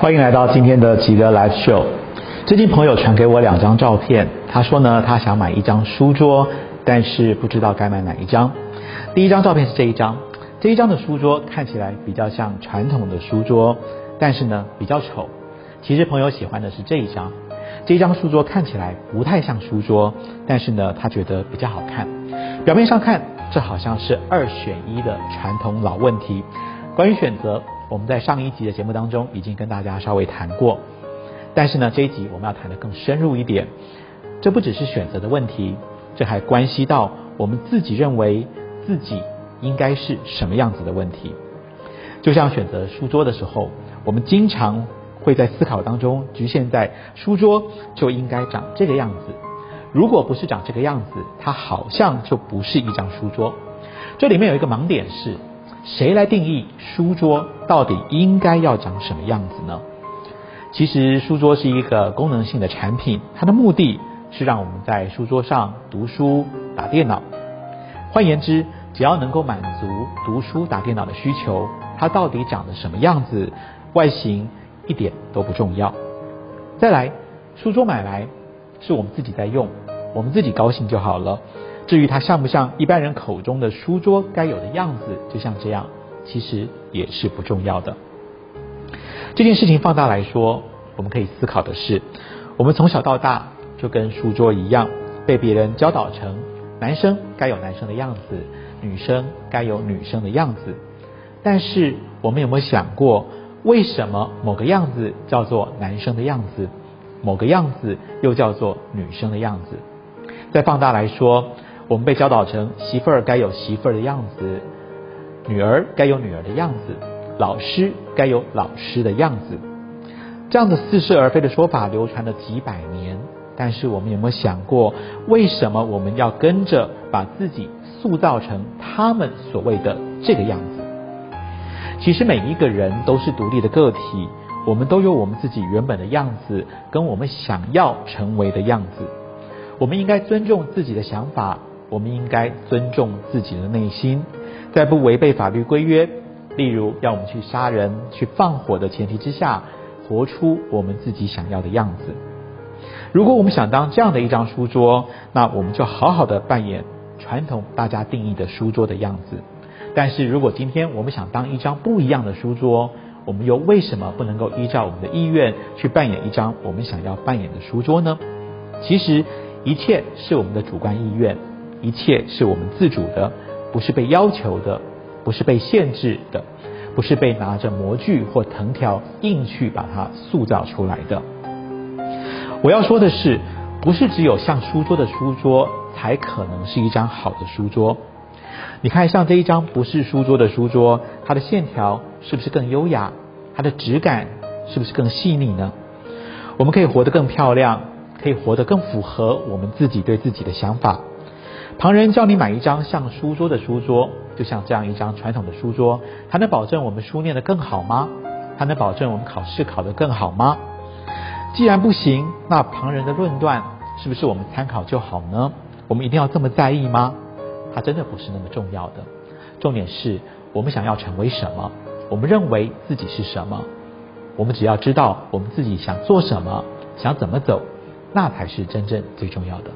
欢迎来到今天的吉德 Live Show。最近朋友传给我两张照片，他说呢，他想买一张书桌，但是不知道该买哪一张。第一张照片是这一张，这一张的书桌看起来比较像传统的书桌，但是呢比较丑。其实朋友喜欢的是这一张，这一张书桌看起来不太像书桌，但是呢他觉得比较好看。表面上看，这好像是二选一的传统老问题。关于选择，我们在上一集的节目当中已经跟大家稍微谈过，但是呢，这一集我们要谈的更深入一点。这不只是选择的问题，这还关系到我们自己认为自己应该是什么样子的问题。就像选择书桌的时候，我们经常会在思考当中局限在书桌就应该长这个样子，如果不是长这个样子，它好像就不是一张书桌。这里面有一个盲点是。谁来定义书桌到底应该要长什么样子呢？其实书桌是一个功能性的产品，它的目的是让我们在书桌上读书、打电脑。换言之，只要能够满足读书、打电脑的需求，它到底长得什么样子，外形一点都不重要。再来，书桌买来是我们自己在用，我们自己高兴就好了。至于它像不像一般人口中的书桌该有的样子，就像这样，其实也是不重要的。这件事情放大来说，我们可以思考的是，我们从小到大就跟书桌一样，被别人教导成男生该有男生的样子，女生该有女生的样子。但是我们有没有想过，为什么某个样子叫做男生的样子，某个样子又叫做女生的样子？再放大来说。我们被教导成媳妇儿该有媳妇儿的样子，女儿该有女儿的样子，老师该有老师的样子。这样的似是而非的说法流传了几百年，但是我们有没有想过，为什么我们要跟着把自己塑造成他们所谓的这个样子？其实每一个人都是独立的个体，我们都有我们自己原本的样子，跟我们想要成为的样子。我们应该尊重自己的想法。我们应该尊重自己的内心，在不违背法律规约，例如要我们去杀人、去放火的前提之下，活出我们自己想要的样子。如果我们想当这样的一张书桌，那我们就好好的扮演传统大家定义的书桌的样子。但是如果今天我们想当一张不一样的书桌，我们又为什么不能够依照我们的意愿去扮演一张我们想要扮演的书桌呢？其实一切是我们的主观意愿。一切是我们自主的，不是被要求的，不是被限制的，不是被拿着模具或藤条硬去把它塑造出来的。我要说的是，不是只有像书桌的书桌才可能是一张好的书桌。你看，像这一张不是书桌的书桌，它的线条是不是更优雅？它的质感是不是更细腻呢？我们可以活得更漂亮，可以活得更符合我们自己对自己的想法。旁人叫你买一张像书桌的书桌，就像这样一张传统的书桌，它能保证我们书念得更好吗？它能保证我们考试考得更好吗？既然不行，那旁人的论断是不是我们参考就好呢？我们一定要这么在意吗？它真的不是那么重要的。重点是我们想要成为什么，我们认为自己是什么，我们只要知道我们自己想做什么，想怎么走，那才是真正最重要的。